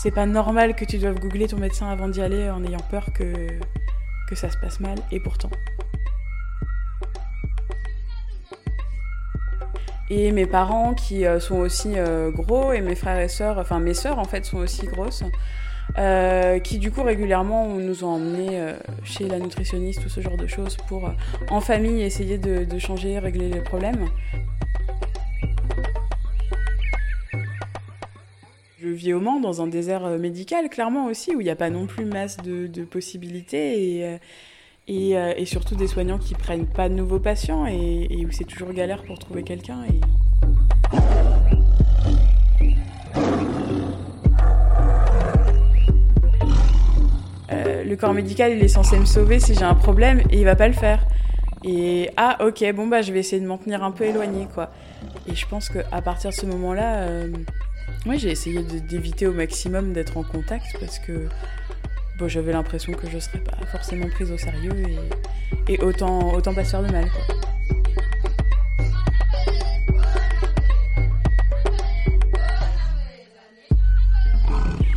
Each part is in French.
C'est pas normal que tu doives googler ton médecin avant d'y aller en ayant peur que, que ça se passe mal, et pourtant. Et mes parents qui euh, sont aussi euh, gros, et mes frères et sœurs, enfin mes sœurs en fait sont aussi grosses, euh, qui du coup régulièrement nous ont emmenés chez la nutritionniste ou ce genre de choses pour en famille essayer de, de changer, régler les problèmes. Je vis au Mans, dans un désert euh, médical, clairement aussi, où il n'y a pas non plus masse de, possibilités et, euh, euh, et, surtout des soignants qui prennent pas de nouveaux patients et, où c'est toujours galère pour trouver quelqu'un. Et... le corps médical, il est censé me sauver si j'ai un problème et il va pas le faire. Et ah ok, bon bah je vais essayer de m'en tenir un peu éloigné quoi. Et je pense qu'à partir de ce moment-là, moi, j'ai essayé d'éviter au maximum d'être en contact parce que bon, j'avais l'impression que je serais pas forcément prise au sérieux et, autant, autant pas se faire de mal.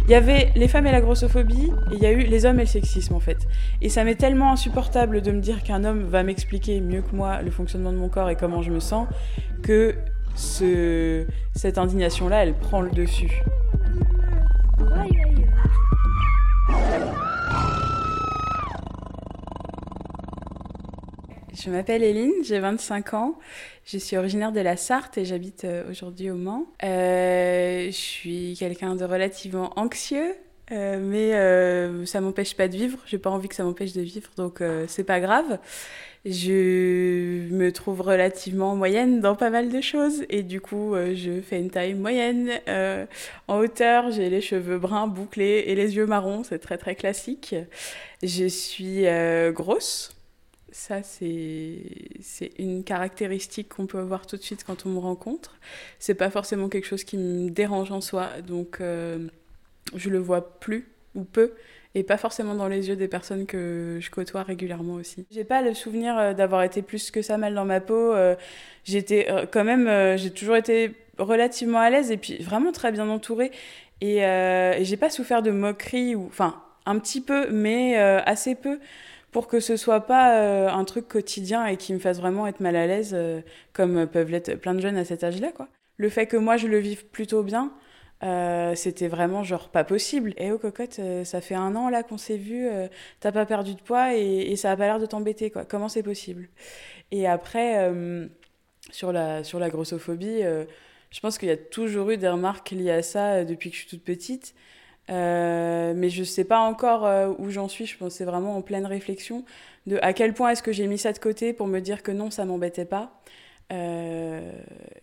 Il y avait les femmes et la grossophobie, et il y a eu les hommes et le sexisme en fait. Et ça m'est tellement insupportable de me dire qu'un homme va m'expliquer mieux que moi le fonctionnement de mon corps et comment je me sens, que ce, cette indignation-là, elle prend le dessus. Je m'appelle Eline, j'ai 25 ans. Je suis originaire de la Sarthe et j'habite euh, aujourd'hui au Mans. Euh, je suis quelqu'un de relativement anxieux, euh, mais euh, ça m'empêche pas de vivre. J'ai pas envie que ça m'empêche de vivre, donc c'est pas grave. Je me trouve relativement moyenne dans pas mal de choses et du coup je fais une taille moyenne en hauteur. J'ai les cheveux bruns bouclés et les yeux marrons, c'est très très classique. Je suis grosse. Ça, c'est une caractéristique qu'on peut avoir tout de suite quand on me rencontre. C'est pas forcément quelque chose qui me dérange en soi, donc je le vois plus ou peu et pas forcément dans les yeux des personnes que je côtoie régulièrement aussi. J'ai pas le souvenir euh, d'avoir été plus que ça mal dans ma peau. Euh, j'étais euh, quand même, j'ai toujours été relativement à l'aise et puis vraiment très bien entourée et, j'ai pas souffert de moqueries ou, enfin, un petit peu, mais assez peu pour que ce soit pas un truc quotidien et qui me fasse vraiment être mal à l'aise comme peuvent l'être plein de jeunes à cet âge-là, quoi. Le fait que moi je le vive plutôt bien, euh, c'était vraiment genre pas possible. Et oh cocotte, euh, ça fait un an là qu'on s'est vu, euh, t'as pas perdu de poids et, ça a pas l'air de t'embêter quoi. Comment c'est possible? Et après, sur, la, sur la grossophobie, je pense qu'il y a toujours eu des remarques liées à ça depuis que je suis toute petite. mais je sais pas encore où j'en suis, je pense c'est vraiment en pleine réflexion de à quel point est-ce que j'ai mis ça de côté pour me dire que non, ça m'embêtait pas. Euh,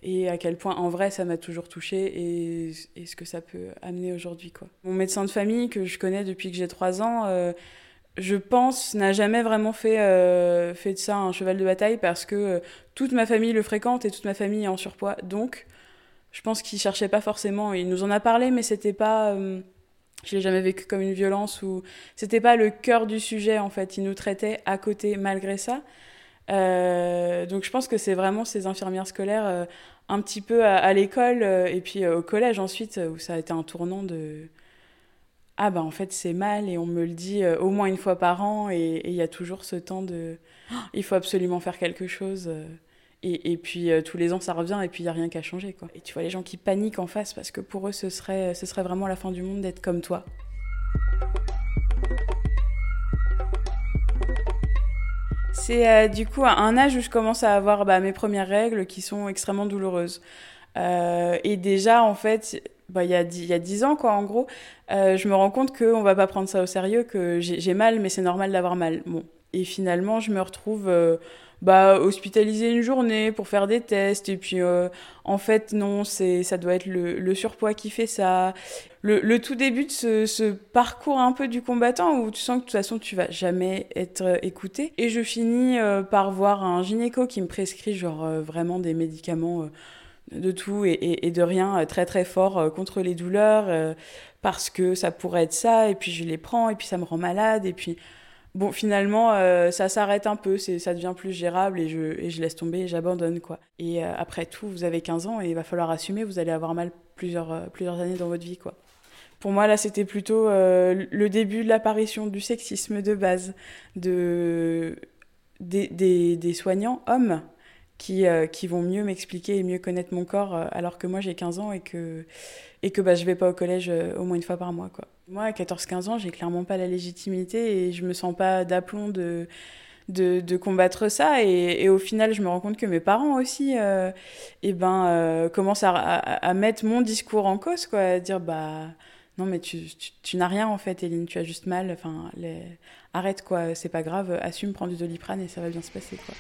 et à quel point en vrai ça m'a toujours touché et, ce que ça peut amener aujourd'hui. Quoi. Mon médecin de famille que je connais depuis que j'ai 3 ans, euh, je pense, n'a jamais vraiment fait, euh, fait de ça un cheval de bataille parce que toute ma famille le fréquente et toute ma famille est en surpoids. Donc je pense qu'il cherchait pas forcément, il nous en a parlé mais c'était pas... je l'ai jamais vécu comme une violence ou c'était pas le cœur du sujet en fait. Il nous traitait à côté malgré ça. Euh, donc je pense que c'est vraiment ces infirmières scolaires euh, un petit peu à, l'école euh, et puis au collège ensuite où ça a été un tournant de ah bah en fait c'est mal et on me le dit au moins une fois par an et il y a toujours ce temps de oh, il faut absolument faire quelque chose et, et, puis tous les ans ça revient et puis il n'y a rien qu'à changer quoi. Et tu vois les gens qui paniquent en face parce que pour eux ce serait, ce serait vraiment la fin du monde d'être comme toi. C'est euh, du coup à un âge où je commence à avoir bah, mes premières règles qui sont extrêmement douloureuses. Euh, et déjà, en fait, bah, il y, a dix, ans, quoi, en gros, euh, je me rends compte qu'on va pas prendre ça au sérieux, que j'ai mal, mais c'est normal d'avoir mal. Et finalement, je me retrouve bah, hospitaliser une journée pour faire des tests. Et puis, euh, en fait, non, c'est, ça doit être le, le, surpoids qui fait ça. Le, le tout début de ce, ce, parcours un peu du combattant où tu sens que de toute façon, tu vas jamais être euh, écouté. Et je finis euh, par voir un gynéco qui me prescrit genre vraiment des médicaments de tout et, et, et, de rien très très fort contre les douleurs parce que ça pourrait être ça. Et puis, je les prends et puis ça me rend malade. Et puis, bon, finalement, euh, ça s'arrête un peu, ça devient plus gérable et je, laisse tomber et j'abandonne, quoi. Et euh, après tout, vous avez 15 ans et il va falloir assumer, vous allez avoir mal plusieurs, euh, années dans votre vie, quoi. Pour moi, là, c'était plutôt le début de l'apparition du sexisme de base, de, des soignants hommes qui, qui vont mieux m'expliquer et mieux connaître mon corps alors que moi j'ai 15 ans et que, et que bah, je vais pas au collège au moins une fois par mois. Quoi. Moi, à 14-15 ans, j'ai clairement pas la légitimité et je me sens pas d'aplomb de, de, de, combattre ça. Et, et, au final, je me rends compte que mes parents aussi euh, eh ben, euh, commencent à, à, mettre mon discours en cause, quoi, à dire bah non, mais tu, tu, tu n'as rien en fait, Eline, tu as juste mal. Enfin, les... arrête quoi, c'est pas grave, assume, prends du doliprane et ça va bien se passer, quoi.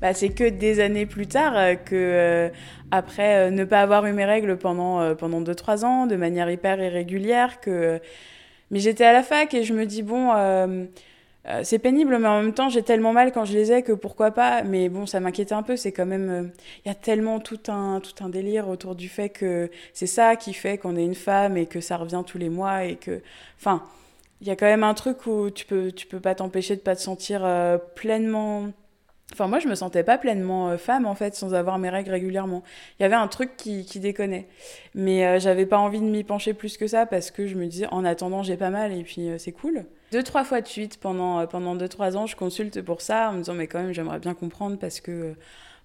Bah, c'est que des années plus tard euh, que euh, après euh, ne pas avoir eu mes règles pendant pendant deux trois ans de manière hyper irrégulière que mais j'étais à la fac et je me dis bon c'est pénible, mais en même temps, j'ai tellement mal quand je les ai que pourquoi pas? Mais bon, ça m'inquiétait un peu. C'est quand même, il y a tellement tout un tout un délire autour du fait que c'est ça qui fait qu'on est une femme et que ça revient tous les mois et que, enfin, il y a quand même un truc où tu peux tu peux pas t'empêcher de pas te sentir pleinement Enfin, moi, je me sentais pas pleinement euh, femme, en fait, sans avoir mes règles régulièrement. Il y avait un truc qui, qui déconnait. Mais euh, j'avais pas envie de m'y pencher plus que ça parce que je me disais, en attendant, j'ai pas mal et puis euh, c'est cool. Deux, trois fois de suite, pendant, pendant deux, trois ans, je consulte pour ça en me disant, mais quand même, j'aimerais bien comprendre parce que,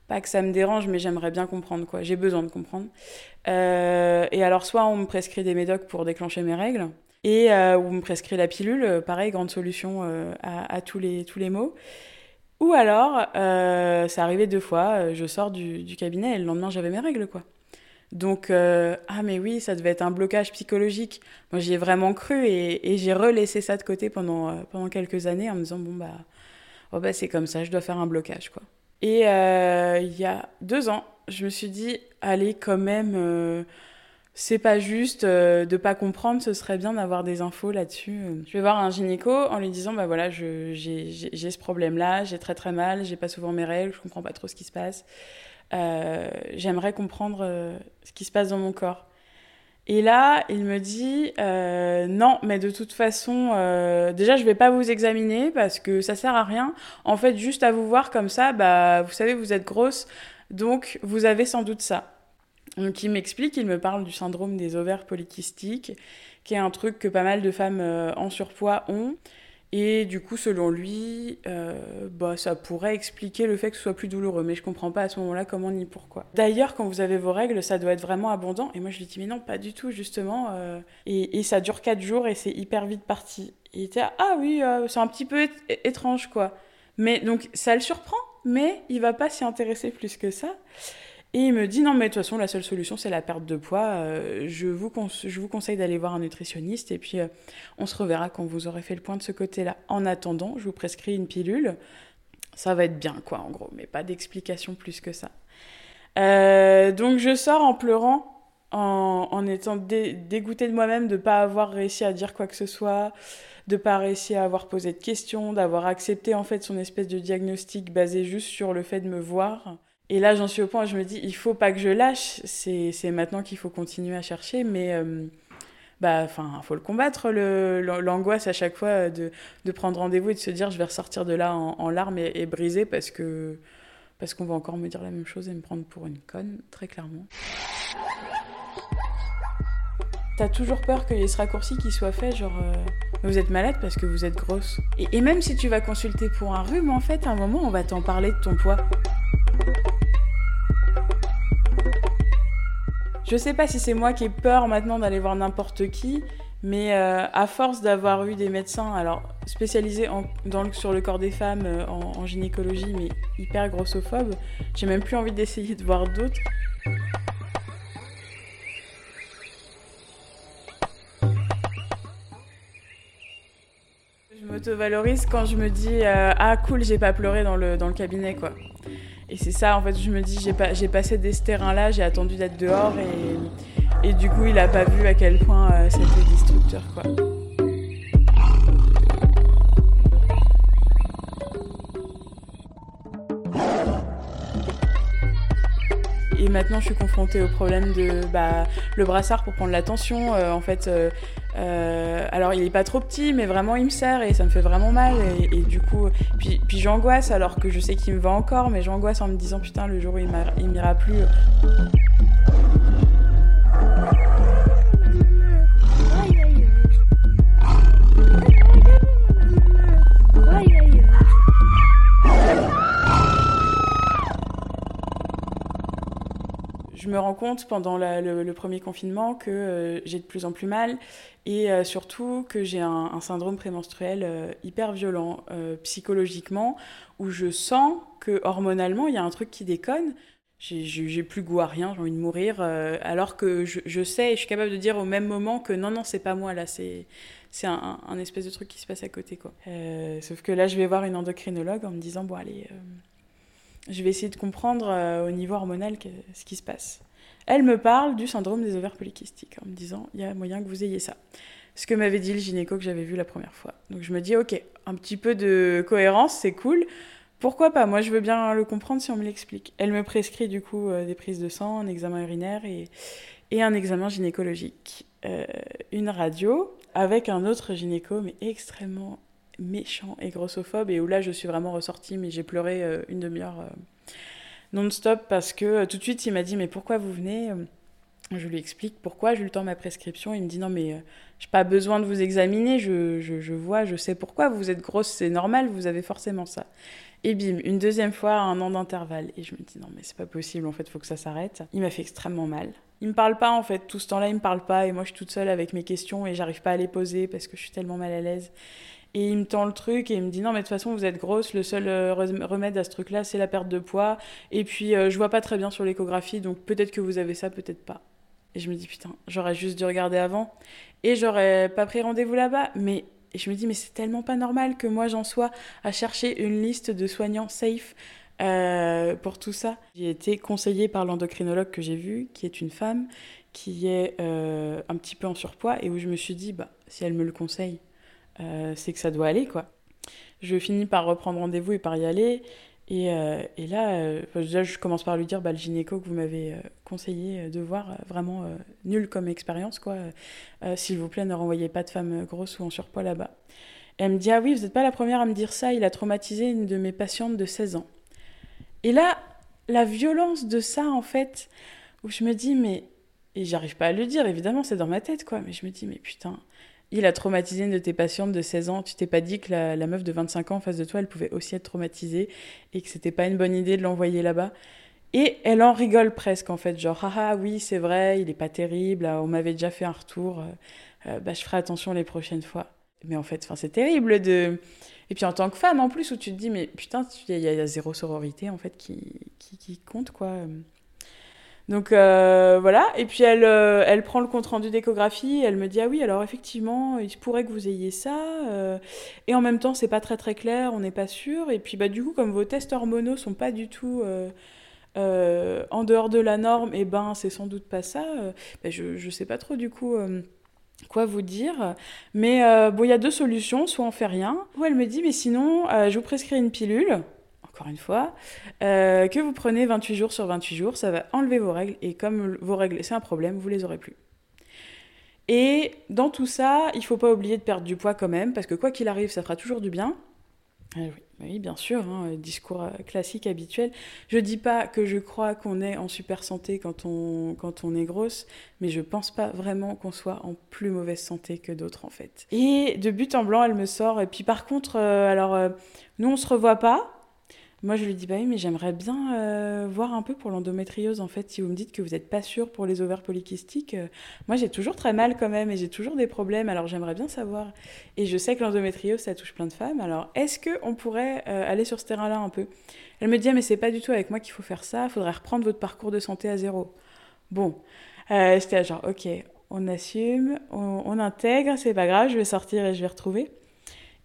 pas que ça me dérange, mais j'aimerais bien comprendre, quoi. J'ai besoin de comprendre. et alors, soit on me prescrit des médocs pour déclencher mes règles, et on me prescrit la pilule, pareil, grande solution à, à tous, les, tous les maux. Ou alors, euh, ça arrivait deux fois, euh, je sors du, cabinet et le lendemain j'avais mes règles, quoi. Donc, euh, ah mais oui, ça devait être un blocage psychologique. Moi j'y ai vraiment cru et, j'ai relaissé ça de côté pendant, euh, pendant quelques années en me disant, bon bah, oh bah c'est comme ça, je dois faire un blocage, quoi. Et euh, il y a deux ans, je me suis dit, allez quand même c'est pas juste euh, de pas comprendre, ce serait bien d'avoir des infos là-dessus. Je vais voir un gynéco en lui disant bah voilà, j'ai ce problème-là, j'ai très très mal, j'ai pas souvent mes règles, je comprends pas trop ce qui se passe. Euh, J'aimerais comprendre euh, ce qui se passe dans mon corps. Et là, il me dit euh, non, mais de toute façon, euh, déjà je vais pas vous examiner parce que ça sert à rien. En fait, juste à vous voir comme ça, bah vous savez, vous êtes grosse, donc vous avez sans doute ça. Donc il m'explique, il me parle du syndrome des ovaires polykystiques, qui est un truc que pas mal de femmes euh, en surpoids ont. Et du coup, selon lui, euh, bah, ça pourrait expliquer le fait que ce soit plus douloureux. Mais je comprends pas à ce moment-là comment ni pourquoi. D'ailleurs, quand vous avez vos règles, ça doit être vraiment abondant. Et moi, je lui dis, mais non, pas du tout, justement. Euh... Et, et, ça dure 4 jours et c'est hyper vite parti. Il était, ah oui, c'est un petit peu étrange, quoi. Mais donc, ça le surprend, mais il va pas s'y intéresser plus que ça. Et il me dit non mais de toute façon la seule solution c'est la perte de poids. Euh, je, vous je vous conseille d'aller voir un nutritionniste et puis euh, on se reverra quand vous aurez fait le point de ce côté-là. En attendant, je vous prescris une pilule. Ça va être bien quoi en gros, mais pas d'explication plus que ça. Euh, donc je sors en pleurant, en, en étant dé dégoûtée de moi-même de ne pas avoir réussi à dire quoi que ce soit, de pas réussir à avoir posé de questions, d'avoir accepté en fait son espèce de diagnostic basé juste sur le fait de me voir. Et là, j'en suis au point où je me dis, il faut pas que je lâche. C'est maintenant qu'il faut continuer à chercher, mais euh, bah, enfin, faut le combattre l'angoisse à chaque fois de, de prendre rendez-vous et de se dire, je vais ressortir de là en, larmes et, et parce que parce qu'on va encore me dire la même chose et me prendre pour une conne, très clairement. T'as toujours peur qu'il y ait ce raccourci qui soit fait, genre euh, vous êtes malade parce que vous êtes grosse. Et, et même si tu vas consulter pour un rhume, en fait, à un moment, on va t'en parler de ton poids. Je sais pas si c'est moi qui ai peur maintenant d'aller voir n'importe qui, mais euh, à force d'avoir eu des médecins, alors spécialisés sur le corps des femmes euh, en, en, gynécologie, mais hyper grossophobes, j'ai même plus envie d'essayer de voir d'autres. Je m'auto-valorise quand je me dis euh, ah cool j'ai pas pleuré dans le, dans le cabinet quoi. Et c'est ça, en fait, je me dis, j'ai, pas, passé des ce terrain-là, j'ai attendu d'être dehors et, et du coup, il a pas vu à quel point euh, c'était destructeur, quoi. Et maintenant, je suis confrontée au problème de bah, le brassard pour prendre la tension. Euh, en fait, euh, Euh, alors il est pas trop petit, mais vraiment il me serre et ça me fait vraiment mal. Et, du coup, puis, puis j'angoisse alors que je sais qu'il me va encore, mais j'angoisse en me disant putain le jour où il m'ira plus. Je me rends compte pendant le, premier confinement que euh, j'ai de plus en plus mal et euh, surtout que j'ai un, syndrome prémenstruel euh, hyper violent psychologiquement où je sens que hormonalement il y a un truc qui déconne. J'ai plus goût à rien, j'ai envie de mourir, alors que je, sais et je suis capable de dire au même moment que non, non, c'est pas moi là, c'est un, un, espèce de truc qui se passe à côté. quoi. sauf que là, je vais voir une endocrinologue en me disant bon, allez je vais essayer de comprendre euh, au niveau hormonal ce qui se passe. Elle me parle du syndrome des ovaires polykystiques en me disant il y a moyen que vous ayez ça. Ce que m'avait dit le gynéco que j'avais vu la première fois. Donc je me dis ok, un petit peu de cohérence, c'est cool. Pourquoi pas? Moi je veux bien le comprendre si on me l'explique. Elle me prescrit du coup euh, des prises de sang, un examen urinaire et, et un examen gynécologique. Euh, une radio avec un autre gynéco, mais extrêmement méchant et grossophobe et où là je suis vraiment ressortie mais j'ai pleuré euh, une demi-heure euh, non-stop parce que euh, tout de suite il m'a dit mais pourquoi vous venez je lui explique pourquoi, je lui tends ma prescription, il me dit non mais j'ai pas besoin de vous examiner, je, je, vois, je sais pourquoi, vous êtes grosse, c'est normal, vous avez forcément ça. Et bim, une deuxième fois, un an d'intervalle. Et je me dis non mais c'est pas possible, en fait, faut que ça s'arrête. Il m'a fait extrêmement mal. Il me parle pas en fait, tout ce temps-là il me parle pas et moi je suis toute seule avec mes questions et j'arrive pas à les poser parce que je suis tellement mal à l'aise. Et il me tend le truc et il me dit non, mais de toute façon, vous êtes grosse, le seul euh, remède à ce truc-là, c'est la perte de poids. Et puis, euh, je vois pas très bien sur l'échographie, donc peut-être que vous avez ça, peut-être pas. Et je me dis putain, j'aurais juste dû regarder avant. Et j'aurais pas pris rendez-vous là-bas. Mais et je me dis, mais c'est tellement pas normal que moi j'en sois à chercher une liste de soignants safe euh, pour tout ça. J'ai été conseillée par l'endocrinologue que j'ai vu, qui est une femme, qui est un petit peu en surpoids, et où je me suis dit, bah, si elle me le conseille, euh, c'est que ça doit aller, quoi. Je finis par reprendre rendez-vous et par y aller. Et, euh, et là, euh, déjà, je commence par lui dire bah, le gynéco que vous m'avez conseillé de voir, vraiment nul comme expérience, quoi. S'il vous plaît, ne renvoyez pas de femmes grosses ou en surpoids là-bas. Elle me dit Ah oui, vous n'êtes pas la première à me dire ça, il a traumatisé une de mes patientes de 16 ans. Et là, la violence de ça, en fait, où je me dis Mais. Et j'arrive pas à le dire, évidemment, c'est dans ma tête, quoi. Mais je me dis Mais putain, il a traumatisé une de tes patientes de 16 ans. Tu t'es pas dit que la, meuf de 25 ans en face de toi, elle pouvait aussi être traumatisée et que c'était pas une bonne idée de l'envoyer là-bas. Et elle en rigole presque en fait, genre ah, ah oui c'est vrai, il est pas terrible, on m'avait déjà fait un retour, euh, euh, bah je ferai attention les prochaines fois. Mais en fait, c'est terrible de. Et puis en tant que femme en plus où tu te dis mais putain il y, a zéro sororité en fait qui, qui, qui compte quoi. Donc euh, voilà, et puis elle, euh, elle prend le compte rendu d'échographie, elle me dit ah oui alors effectivement il pourrait que vous ayez ça, euh, et en même temps c'est pas très très clair, on n'est pas sûr, et puis bah du coup comme vos tests hormonaux sont pas du tout en dehors de la norme, et eh ben c'est sans doute pas ça, bah, je, je sais pas trop du coup quoi vous dire. Mais bon, il y a deux solutions, soit on fait rien, ou elle me dit, mais sinon, je vous prescris une pilule encore une fois, euh, que vous prenez 28 jours sur 28 jours, ça va enlever vos règles, et comme vos règles, c'est un problème, vous les aurez plus. Et dans tout ça, il faut pas oublier de perdre du poids quand même, parce que quoi qu'il arrive, ça fera toujours du bien. Ah oui, bah oui, bien sûr, hein, discours euh, classique, habituel. Je dis pas que je crois qu'on est en super santé quand on, quand on est grosse, mais je pense pas vraiment qu'on soit en plus mauvaise santé que d'autres en fait. Et de but en blanc, elle me sort. Et puis par contre, euh, alors, nous on se revoit pas, moi, je lui dis, bah oui, mais j'aimerais bien euh, voir un peu pour l'endométriose, en fait. Si vous me dites que vous n'êtes pas sûr pour les ovaires polykystiques, euh, moi, j'ai toujours très mal quand même et j'ai toujours des problèmes. Alors, j'aimerais bien savoir. Et je sais que l'endométriose, ça touche plein de femmes. Alors, est-ce qu'on pourrait euh, aller sur ce terrain-là un peu? Elle me dit, ah, mais c'est pas du tout avec moi qu'il faut faire ça. Il faudrait reprendre votre parcours de santé à zéro. Bon, j'étais genre, ok, on assume, on, on intègre, c'est pas grave, je vais sortir et je vais retrouver.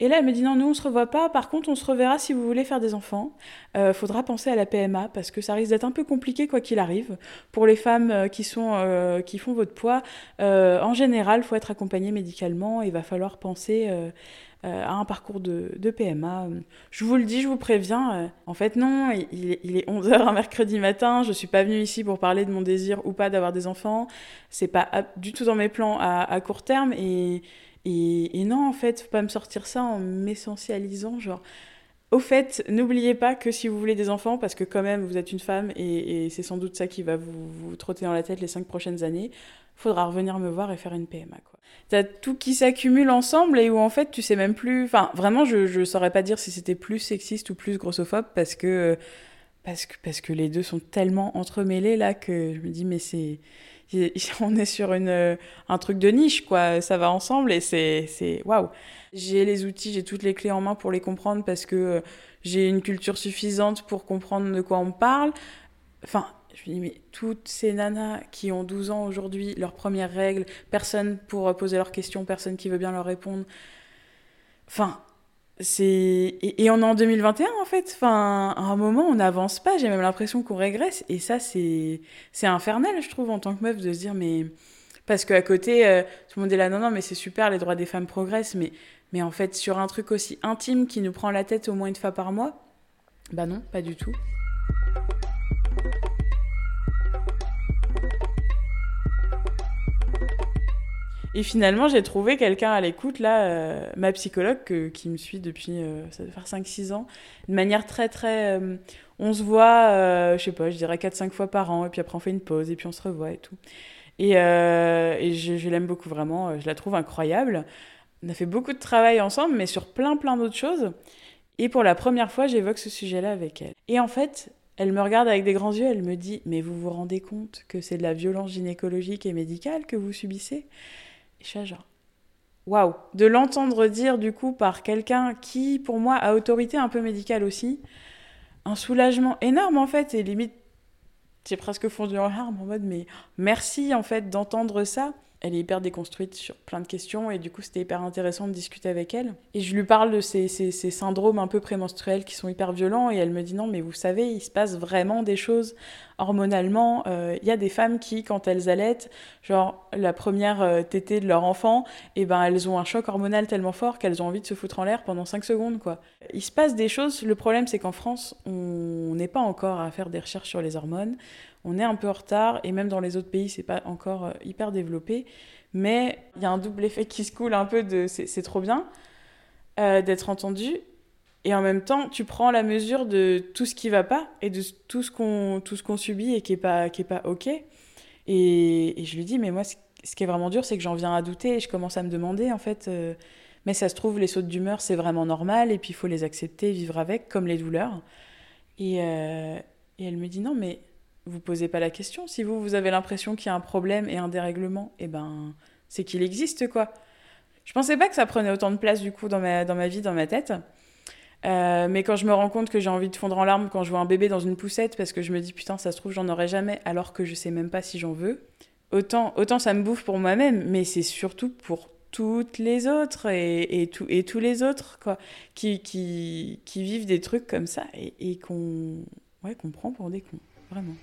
Et là, elle me dit non, nous on se revoit pas. Par contre, on se reverra si vous voulez faire des enfants. Euh, faudra penser à la PMA parce que ça risque d'être un peu compliqué quoi qu'il arrive. Pour les femmes euh, qui sont euh, qui font votre poids, en général, faut être accompagné médicalement. Il va falloir penser à un parcours de, de, PMA. Je vous le dis, je vous préviens, en fait non, il, est 11h un mercredi matin, je suis pas venue ici pour parler de mon désir ou pas d'avoir des enfants, c'est pas du tout dans mes plans à, à court terme, et, et, non, en fait, faut pas me sortir ça en m'essentialisant, genre... Au fait, n'oubliez pas que si vous voulez des enfants, parce que quand même vous êtes une femme et, c'est sans doute ça qui va vous, vous, trotter dans la tête les cinq prochaines années, faudra revenir me voir et faire une PMA. T'as tout qui s'accumule ensemble et où en fait tu sais même plus. Enfin, vraiment, je, je saurais pas dire si c'était plus sexiste ou plus grossophobe parce que, parce que, parce que les deux sont tellement entremêlés là que je me dis, mais c'est. On est sur une, un truc de niche, quoi. Ça va ensemble et c'est waouh. J'ai les outils, j'ai toutes les clés en main pour les comprendre parce que j'ai une culture suffisante pour comprendre de quoi on parle. Enfin, je me dis, mais toutes ces nanas qui ont 12 ans aujourd'hui, leurs premières règles, personne pour poser leurs questions, personne qui veut bien leur répondre. Enfin, c'est. Et, on est en 2021 en fait. Enfin, à un moment, on n'avance pas. J'ai même l'impression qu'on régresse. Et ça, c'est infernal, je trouve, en tant que meuf, de se dire, mais. Parce qu'à côté, euh, tout le monde est là, non, non, mais c'est super, les droits des femmes progressent. Mais, mais en fait, sur un truc aussi intime qui nous prend la tête au moins une fois par mois, bah non, pas du tout. Et finalement, j'ai trouvé quelqu'un à l'écoute, là, euh, ma psychologue, qui me suit depuis, euh, ça doit faire 5-6 ans, de manière très, très. Euh, on se voit, je sais pas, je dirais 4-5 fois par an, et puis après on fait une pause, et puis on se revoit et tout. Et, je l'aime beaucoup, vraiment, je la trouve incroyable. On a fait beaucoup de travail ensemble, mais sur plein, plein d'autres choses. Et pour la première fois, j'évoque ce sujet-là avec elle. Et en fait, elle me regarde avec des grands yeux, elle me dit Mais vous vous rendez compte que c'est de la violence gynécologique et médicale que vous subissez? Et je de l'entendre dire du coup par quelqu'un qui, pour moi, a autorité un peu médicale aussi, un soulagement énorme en fait, et limite, j'ai presque fondu en larmes en mode, mais merci en fait d'entendre ça elle est hyper déconstruite sur plein de questions et du coup c'était hyper intéressant de discuter avec elle. Et je lui parle de ces, ces, syndromes un peu prémenstruels qui sont hyper violents et elle me dit non mais vous savez il se passe vraiment des choses hormonalement. Il euh, y a des femmes qui quand elles allaitent, genre la première euh, tétée de leur enfant, et eh ben elles ont un choc hormonal tellement fort qu'elles ont envie de se foutre en l'air pendant 5 secondes quoi. Il se passe des choses, le problème c'est qu'en France on n'est pas encore à faire des recherches sur les hormones on est un peu en retard et même dans les autres pays, c'est pas encore euh, hyper développé. Mais il y a un double effet qui se coule un peu de c'est trop bien euh, d'être entendu et en même temps, tu prends la mesure de tout ce qui va pas et de tout ce qu'on tout ce qu'on subit et qui est pas qui est pas ok. Et, je lui dis mais moi ce qui est vraiment dur, c'est que j'en viens à douter et je commence à me demander en fait. Euh, mais ça se trouve, les sautes d'humeur, c'est vraiment normal et puis il faut les accepter, vivre avec, comme les douleurs. Et, et elle me dit non mais vous posez pas la question. Si vous, vous avez l'impression qu'il y a un problème et un dérèglement, eh ben, c'est qu'il existe, quoi. Je pensais pas que ça prenait autant de place, du coup, dans ma, dans ma vie, dans ma tête. Euh, mais quand je me rends compte que j'ai envie de fondre en larmes quand je vois un bébé dans une poussette, parce que je me dis, putain, ça se trouve, j'en aurai jamais, alors que je sais même pas si j'en veux, autant, autant ça me bouffe pour moi-même, mais c'est surtout pour toutes les autres et, et, tout, et tous les autres, quoi, qui, qui, qui vivent des trucs comme ça et, et qu'on ouais, qu'on prend pour des cons, vraiment.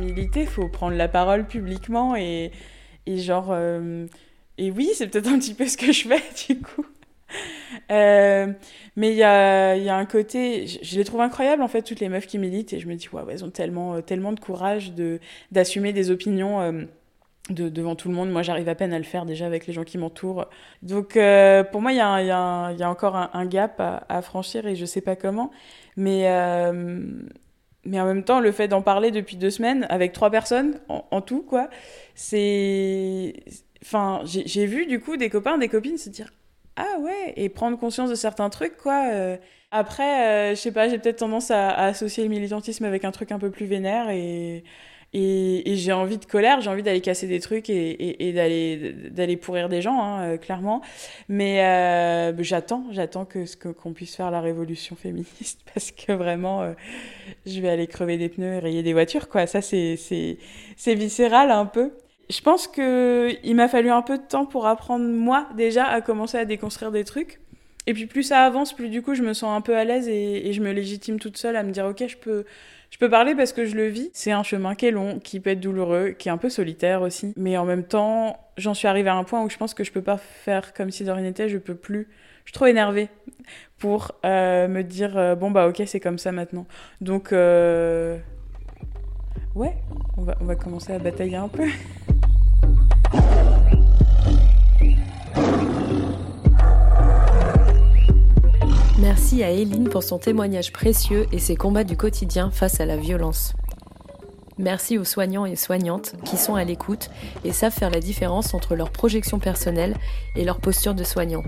Militer, faut prendre la parole publiquement et, et genre. Euh, et oui, c'est peut-être un petit peu ce que je fais du coup. Euh, mais il y a, y a, un côté, je, les trouve incroyables en fait, toutes les meufs qui militent, et je me dis, ouais elles ont tellement, euh, tellement de courage d'assumer de, des opinions. De, devant tout le monde. Moi, j'arrive à peine à le faire déjà avec les gens qui m'entourent. Donc, pour moi, il y, y, y, a encore un, gap à, à, franchir et je sais pas comment. Mais, mais en même temps, le fait d'en parler depuis deux semaines avec trois personnes en, tout, quoi, c'est. Enfin, j'ai vu du coup des copains, des copines se dire Ah ouais, et prendre conscience de certains trucs, quoi. Euh, après, euh, je sais pas, j'ai peut-être tendance à, à associer le militantisme avec un truc un peu plus vénère et et, et j'ai envie de colère, j'ai envie d'aller casser des trucs et, et, et d'aller d'aller pourrir des gens, hein, euh, clairement. Mais euh, j'attends, j'attends que ce qu'on puisse faire la révolution féministe parce que vraiment, euh, je vais aller crever des pneus et rayer des voitures, quoi. Ça, c'est c'est c'est viscéral un peu. Je pense que il m'a fallu un peu de temps pour apprendre moi déjà à commencer à déconstruire des trucs Et puis plus ça avance, plus du coup je me sens un peu à l'aise et, je me légitime toute seule à me dire ok je peux je peux parler parce que je le vis. C'est un chemin qui est long, qui peut être douloureux, qui est un peu solitaire aussi. Mais en même temps, j'en suis arrivée à un point où je pense que je peux pas faire comme si de rien n'était. Je peux plus. Je suis trop énervée pour euh, me dire euh, bon bah ok c'est comme ça maintenant. Donc euh... ouais, on va, on va commencer à batailler un peu. Merci à Eline pour son témoignage précieux et ses combats du quotidien face à la violence. Merci aux soignants et soignantes qui sont à l'écoute et savent faire la différence entre leur projection personnelle et leur posture de soignant.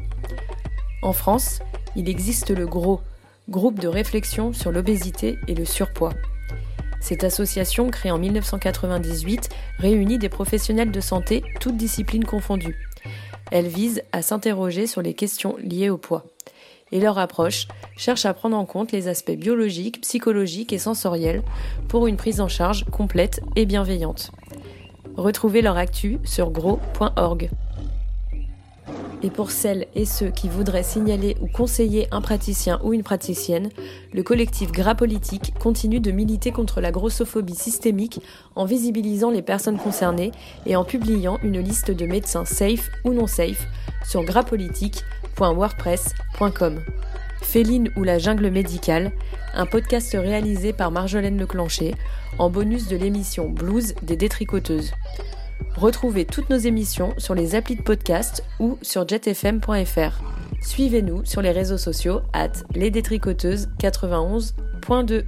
En France, il existe le GROS, groupe de réflexion sur l'obésité et le surpoids. Cette association, créée en 1998, réunit des professionnels de santé, toutes disciplines confondues. Elle vise à s'interroger sur les questions liées au poids et leur approche cherche à prendre en compte les aspects biologiques, psychologiques et sensoriels pour une prise en charge complète et bienveillante. Retrouvez leur actu sur gros.org. Et pour celles et ceux qui voudraient signaler ou conseiller un praticien ou une praticienne, le collectif Gras Politique continue de militer contre la grossophobie systémique en visibilisant les personnes concernées et en publiant une liste de médecins safe ou non safe sur graspolitique.wordpress.com. Féline ou la jungle médicale, un podcast réalisé par Marjolaine Leclancher en bonus de l'émission Blues des détricoteuses. Retrouvez toutes nos émissions sur les applis de podcast ou sur jetfm.fr. Suivez-nous sur les réseaux sociaux at lesdétricoteuses91.2.